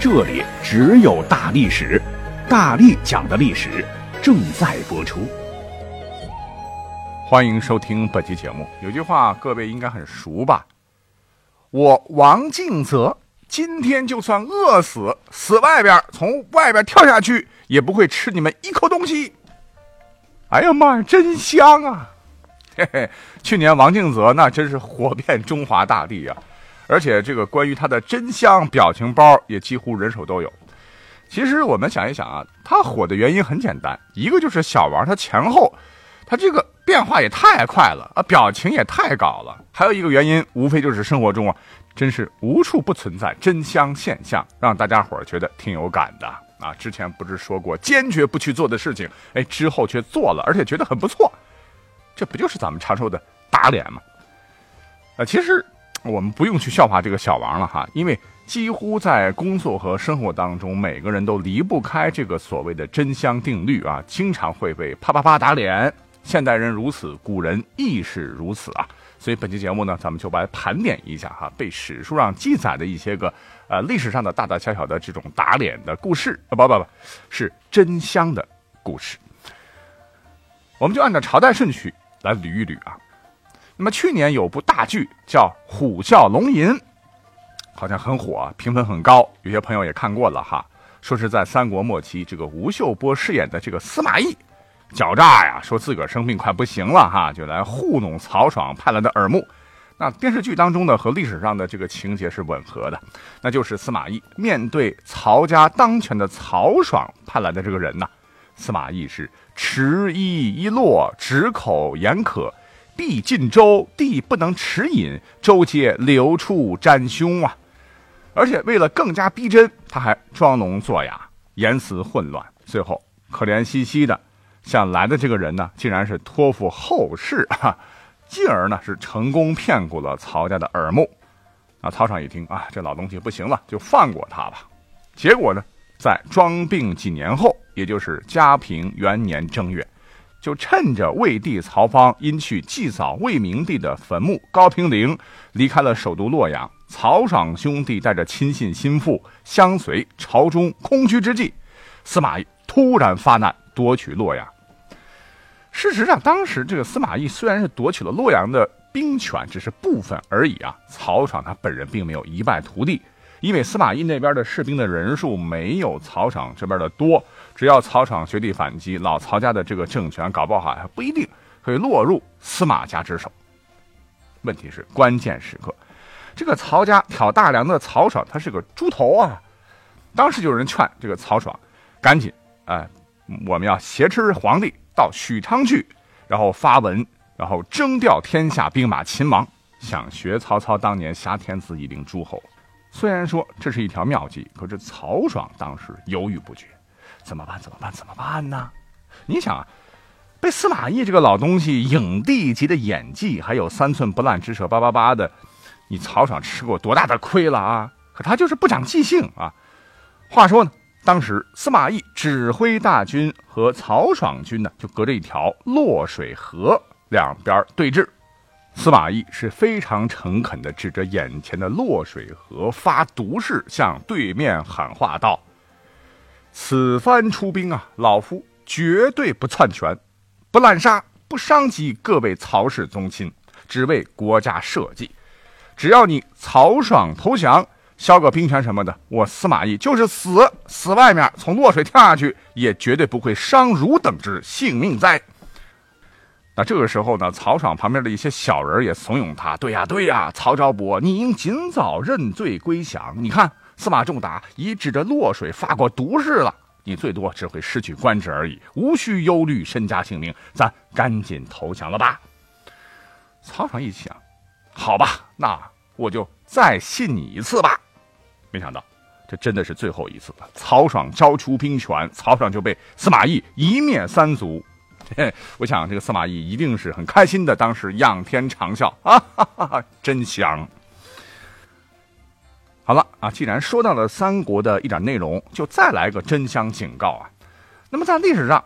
这里只有大历史，大力讲的历史正在播出。欢迎收听本期节目。有句话各位应该很熟吧？我王敬泽今天就算饿死，死外边从外边跳下去也不会吃你们一口东西。哎呀妈呀，真香啊！嘿嘿，去年王敬泽那真是火遍中华大地呀。而且这个关于他的真香表情包也几乎人手都有。其实我们想一想啊，他火的原因很简单，一个就是小王他前后，他这个变化也太快了啊，表情也太高了。还有一个原因，无非就是生活中啊，真是无处不存在真香现象，让大家伙觉得挺有感的啊。之前不是说过坚决不去做的事情，哎，之后却做了，而且觉得很不错，这不就是咱们常说的打脸吗？啊，其实。我们不用去笑话这个小王了哈，因为几乎在工作和生活当中，每个人都离不开这个所谓的真香定律啊，经常会被啪啪啪打脸。现代人如此，古人亦是如此啊。所以本期节目呢，咱们就来盘点一下哈，被史书上记载的一些个呃历史上的大大小小的这种打脸的故事啊，不不不，是真香的故事。我们就按照朝代顺序来捋一捋啊。那么去年有部大剧叫《虎啸龙吟》，好像很火，评分很高。有些朋友也看过了哈，说是在三国末期，这个吴秀波饰演的这个司马懿，狡诈呀，说自个儿生病快不行了哈，就来糊弄曹爽派来的耳目。那电视剧当中呢，和历史上的这个情节是吻合的，那就是司马懿面对曹家当权的曹爽派来的这个人呢，司马懿是迟疑一落，止口言渴。必尽周，地不能持饮，周皆流出沾胸啊！而且为了更加逼真，他还装聋作哑，言辞混乱。最后可怜兮兮的向来的这个人呢，竟然是托付后事啊，进而呢是成功骗过了曹家的耳目。啊，曹爽一听啊，这老东西不行了，就放过他吧。结果呢，在装病几年后，也就是嘉平元年正月。就趁着魏帝曹芳因去祭扫魏明帝的坟墓高平陵，离开了首都洛阳。曹爽兄弟带着亲信心腹相随朝中空虚之际，司马懿突然发难夺取洛阳。事实上，当时这个司马懿虽然是夺取了洛阳的兵权，只是部分而已啊。曹爽他本人并没有一败涂地。因为司马懿那边的士兵的人数没有曹爽这边的多，只要曹爽绝地反击，老曹家的这个政权搞不好还不一定会落入司马家之手。问题是关键时刻，这个曹家挑大梁的曹爽他是个猪头啊！当时就有人劝这个曹爽，赶紧哎，我们要挟持皇帝到许昌去，然后发文，然后征调天下兵马勤王，想学曹操当年挟天子以令诸侯。虽然说这是一条妙计，可是曹爽当时犹豫不决，怎么办？怎么办？怎么办呢？你想啊，被司马懿这个老东西影帝级的演技，还有三寸不烂之舌叭叭叭的，你曹爽吃过多大的亏了啊？可他就是不长记性啊。话说呢，当时司马懿指挥大军和曹爽军呢，就隔着一条洛水河，两边对峙。司马懿是非常诚恳地指着眼前的洛水河发毒誓，向对面喊话道：“此番出兵啊，老夫绝对不篡权，不滥杀，不伤及各位曹氏宗亲，只为国家社稷。只要你曹爽投降，削个兵权什么的，我司马懿就是死，死外面从洛水跳下去，也绝对不会伤汝等之性命哉。”那这个时候呢，曹爽旁边的一些小人也怂恿他：“对呀，对呀，曹昭伯，你应尽早认罪归降。你看，司马仲达已指着洛水发过毒誓了，你最多只会失去官职而已，无需忧虑身家性命。咱赶紧投降了吧。”曹爽一想，好吧，那我就再信你一次吧。没想到，这真的是最后一次了。曹爽交出兵权，曹爽就被司马懿一灭三族。我想这个司马懿一定是很开心的，当时仰天长啸啊，哈哈哈，真香！好了啊，既然说到了三国的一点内容，就再来个真香警告啊。那么在历史上，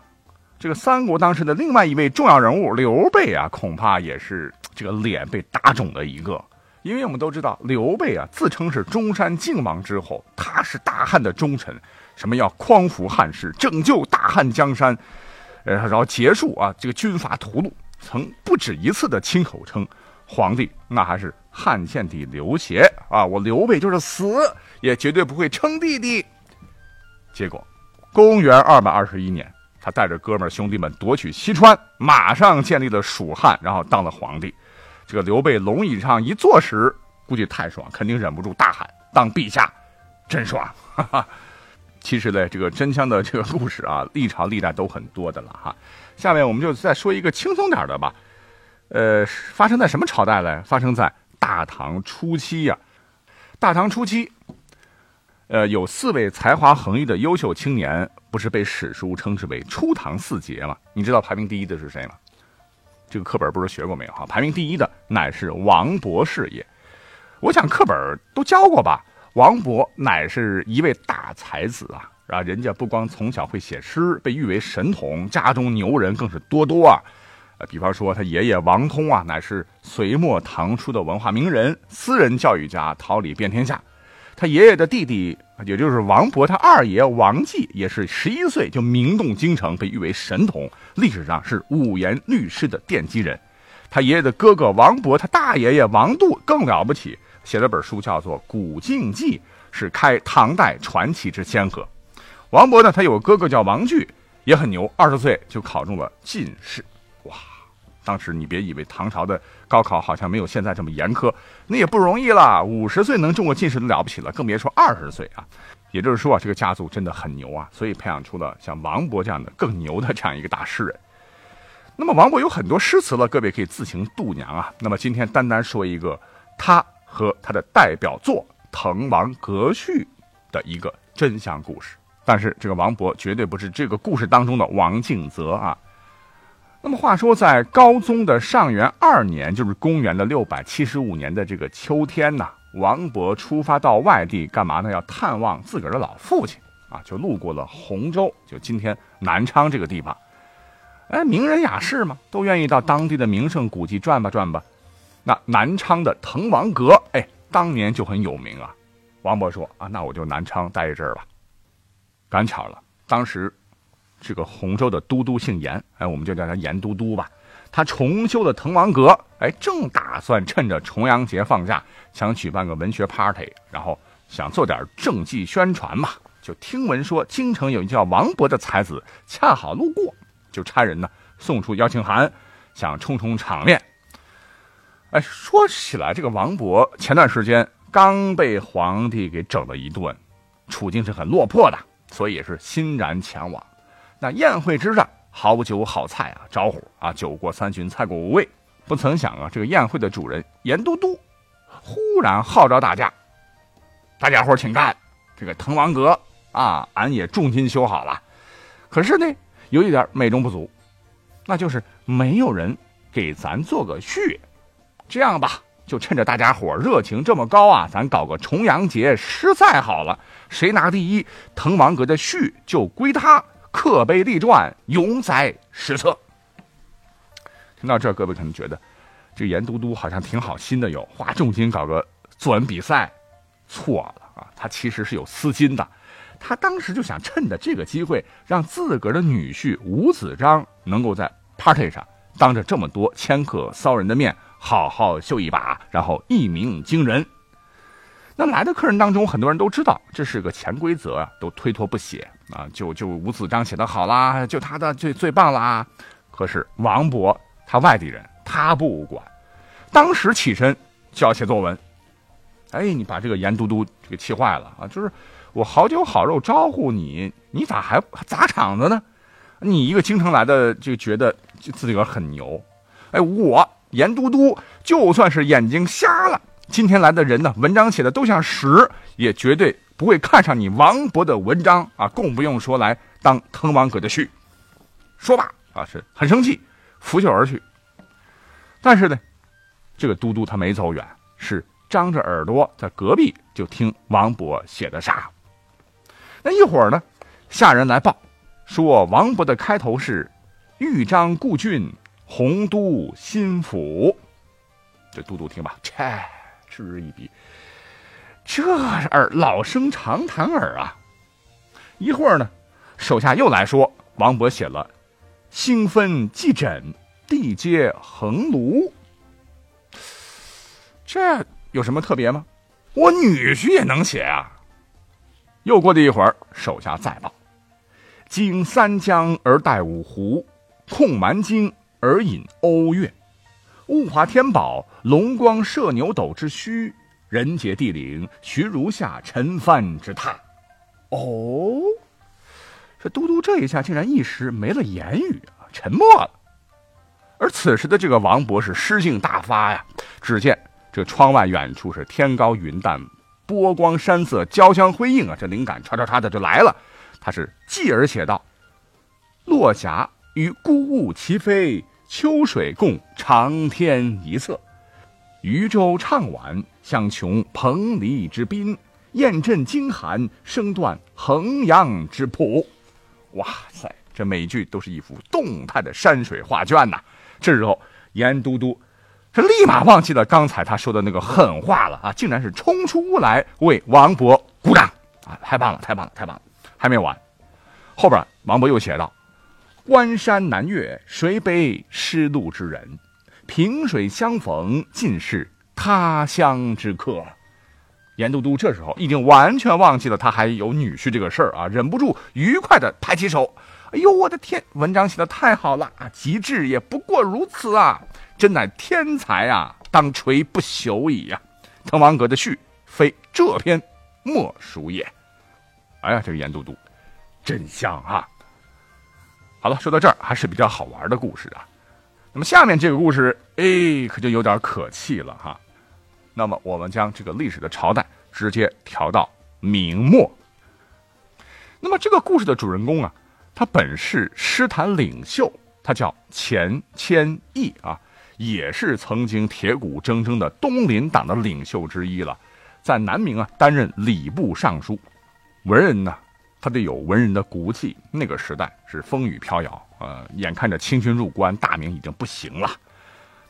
这个三国当时的另外一位重要人物刘备啊，恐怕也是这个脸被打肿的一个。因为我们都知道，刘备啊自称是中山靖王之后，他是大汉的忠臣，什么要匡扶汉室，拯救大汉江山，呃，然后结束啊这个军阀屠戮，曾不止一次的亲口称皇帝那还是汉献帝刘协啊，我刘备就是死也绝对不会称帝的。结果，公元二百二十一年，他带着哥们兄弟们夺取西川，马上建立了蜀汉，然后当了皇帝。这个刘备龙椅上一坐时，估计太爽，肯定忍不住大喊：“当陛下，真爽！”哈哈。其实呢，这个真枪的 这个故事啊，历朝历代都很多的了哈。下面我们就再说一个轻松点的吧。呃，发生在什么朝代呢？发生在大唐初期呀。大唐初期，呃，有四位才华横溢的优秀青年，不是被史书称之为“初唐四杰”吗？你知道排名第一的是谁吗？这个课本不知道学过没有哈？排名第一的乃是王勃是也。我想课本都教过吧？王勃乃是一位大才子啊，啊，人家不光从小会写诗，被誉为神童，家中牛人更是多多啊。呃，比方说他爷爷王通啊，乃是隋末唐初的文化名人，私人教育家，桃李遍天下。他爷爷的弟弟，也就是王勃，他二爷王继也是十一岁就名动京城，被誉为神童，历史上是五言律诗的奠基人。他爷爷的哥哥王勃，他大爷爷王度更了不起，写了本书叫做《古镜记》，是开唐代传奇之先河。王勃呢，他有个哥哥叫王巨，也很牛，二十岁就考中了进士。当时你别以为唐朝的高考好像没有现在这么严苛，那也不容易了。五十岁能中个进士都了不起了，更别说二十岁啊。也就是说啊，这个家族真的很牛啊，所以培养出了像王勃这样的更牛的这样一个大诗人。那么王勃有很多诗词了，各位可以自行度娘啊。那么今天单单说一个他和他的代表作《滕王阁序》的一个真相故事。但是这个王勃绝对不是这个故事当中的王敬泽啊。那么话说，在高宗的上元二年，就是公元的六百七十五年的这个秋天呢，王勃出发到外地干嘛呢？要探望自个儿的老父亲啊，就路过了洪州，就今天南昌这个地方。哎，名人雅士嘛，都愿意到当地的名胜古迹转吧转吧。那南昌的滕王阁，哎，当年就很有名啊。王勃说啊，那我就南昌待一阵儿吧。赶巧了，当时。这个洪州的都督姓严，哎，我们就叫他严都督吧。他重修了滕王阁，哎，正打算趁着重阳节放假，想举办个文学 party，然后想做点政绩宣传嘛。就听闻说京城有一叫王勃的才子，恰好路过，就差人呢送出邀请函，想充充场面。哎，说起来，这个王勃前段时间刚被皇帝给整了一顿，处境是很落魄的，所以也是欣然前往。那宴会之上，好酒好菜啊，招呼啊，酒过三巡，菜过五味。不曾想啊，这个宴会的主人严都督，忽然号召大家，大家伙请看，这个滕王阁啊，俺也重金修好了。可是呢，有一点美中不足，那就是没有人给咱做个序。这样吧，就趁着大家伙热情这么高啊，咱搞个重阳节诗赛好了，谁拿第一，滕王阁的序就归他。刻碑立传，永载史册。听到这，各位可能觉得这严都督好像挺好心的，有花重金搞个作文比赛。错了啊，他其实是有私心的。他当时就想趁着这个机会，让自个儿的女婿吴子章能够在 party 上当着这么多迁客骚人的面，好好秀一把，然后一鸣惊人。那来的客人当中，很多人都知道这是个潜规则啊，都推脱不写啊。就就吴子章写的好啦，就他的最最棒啦。可是王勃他外地人，他不管，当时起身就要写作文。哎，你把这个严都督给气坏了啊！就是我好酒好肉招呼你，你咋还砸场子呢？你一个京城来的就觉得就自个儿很牛。哎，我严都督就算是眼睛瞎了。今天来的人呢，文章写的都像屎，也绝对不会看上你王勃的文章啊，更不用说来当滕王阁的婿。说罢啊，是很生气，拂袖而去。但是呢，这个都督他没走远，是张着耳朵在隔壁就听王勃写的啥。那一会儿呢，下人来报，说王勃的开头是“豫章故郡，洪都新府”。这都督听吧，切，嗤一鼻，这耳老生常谈耳啊。一会儿呢，手下又来说，王勃写了“星分既枕，地接横庐”。这有什么特别吗？我女婿也能写啊。又过了一会儿，手下再报：“经三江而带五湖，控蛮荆而引瓯越。”物华天宝，龙光射牛斗之虚；人杰地灵，徐如下陈蕃之榻。哦，这都督这一下竟然一时没了言语啊，沉默了。而此时的这个王博是诗兴大发呀。只见这窗外远处是天高云淡，波光山色交相辉映啊，这灵感唰唰唰的就来了。他是继而写道：“落霞与孤鹜齐飞。”秋水共长天一色，渔舟唱晚相穷彭蠡之滨，雁阵惊寒声断衡阳之浦。哇塞，这每句都是一幅动态的山水画卷呐！这时候，严都督是立马忘记了刚才他说的那个狠话了啊，竟然是冲出屋来为王勃鼓掌啊！太棒了，太棒了，太棒了！还没完，后边王勃又写道。关山难越，谁悲失路之人？萍水相逢，尽是他乡之客。严都督这时候已经完全忘记了他还有女婿这个事儿啊，忍不住愉快的拍起手：“哎呦，我的天，文章写的太好了啊！极致也不过如此啊，真乃天才啊，当垂不朽矣呀！滕王阁的序，非这篇莫属也。”哎呀，这个严都督真香啊！好了，说到这儿还是比较好玩的故事啊。那么下面这个故事，哎，可就有点可气了哈。那么我们将这个历史的朝代直接调到明末。那么这个故事的主人公啊，他本是诗坛领袖，他叫钱谦益啊，也是曾经铁骨铮铮的东林党的领袖之一了，在南明啊担任礼部尚书，文人呢。他得有文人的骨气。那个时代是风雨飘摇，呃，眼看着清军入关，大明已经不行了。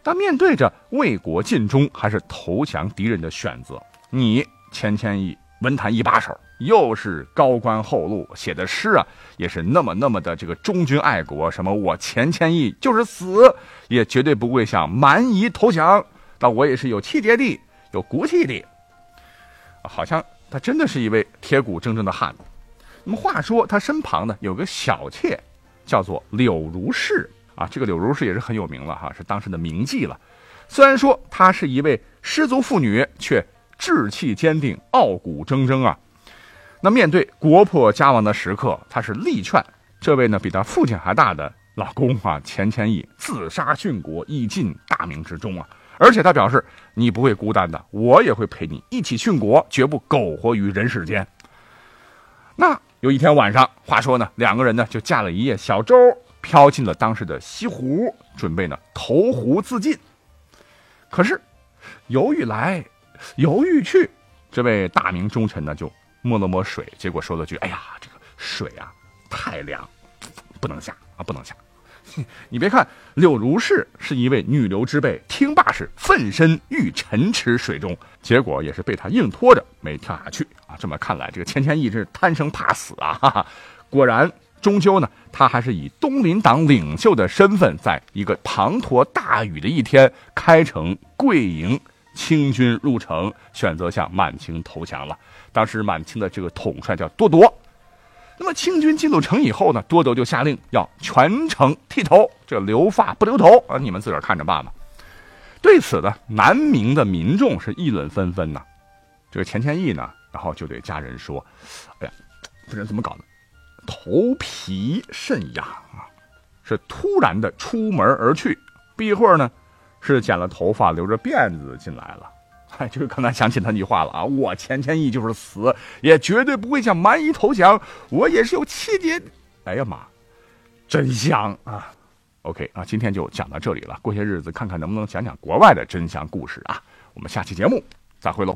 但面对着为国尽忠还是投降敌人的选择，你钱谦益文坛一把手，又是高官厚禄，写的诗啊也是那么那么的这个忠君爱国。什么我钱谦益就是死也绝对不会向蛮夷投降。但我也是有气节的，有骨气的。好像他真的是一位铁骨铮铮的汉子。那么话说，他身旁呢有个小妾，叫做柳如是啊。这个柳如是也是很有名了哈，是当时的名妓了。虽然说她是一位失足妇女，却志气坚定、傲骨铮铮啊。那面对国破家亡的时刻，她是力劝这位呢比她父亲还大的老公啊钱谦益自杀殉国，以尽大明之忠啊。而且他表示：“你不会孤单的，我也会陪你一起殉国，绝不苟活于人世间。”那。有一天晚上，话说呢，两个人呢就驾了一叶小舟，飘进了当时的西湖，准备呢投湖自尽。可是犹豫来，犹豫去，这位大明忠臣呢就摸了摸水，结果说了句：“哎呀，这个水啊太凉，不能下啊，不能下。” 你别看柳如是是一位女流之辈，听罢是奋身欲沉池水中，结果也是被他硬拖着没跳下去啊！这么看来，这个钱谦益是贪生怕死啊！哈哈，果然，终究呢，他还是以东林党领袖的身份，在一个滂沱大雨的一天，开城跪迎清军入城，选择向满清投降了。当时满清的这个统帅叫多铎。那么清军进入城以后呢，多铎就下令要全城剃头，这留发不留头啊！你们自个儿看着办吧。对此呢，南明的民众是议论纷纷呐。这个钱谦益呢，然后就对家人说：“哎呀，这人怎么搞的？头皮甚痒啊！”是突然的出门而去，不一会儿呢，是剪了头发，留着辫子进来了。哎，就是刚才想起那句话了啊，我钱谦益就是死，也绝对不会向蛮夷投降。我也是有气节。哎呀妈，真香啊！OK 啊，今天就讲到这里了。过些日子看看能不能讲讲国外的真香故事啊。我们下期节目再会喽。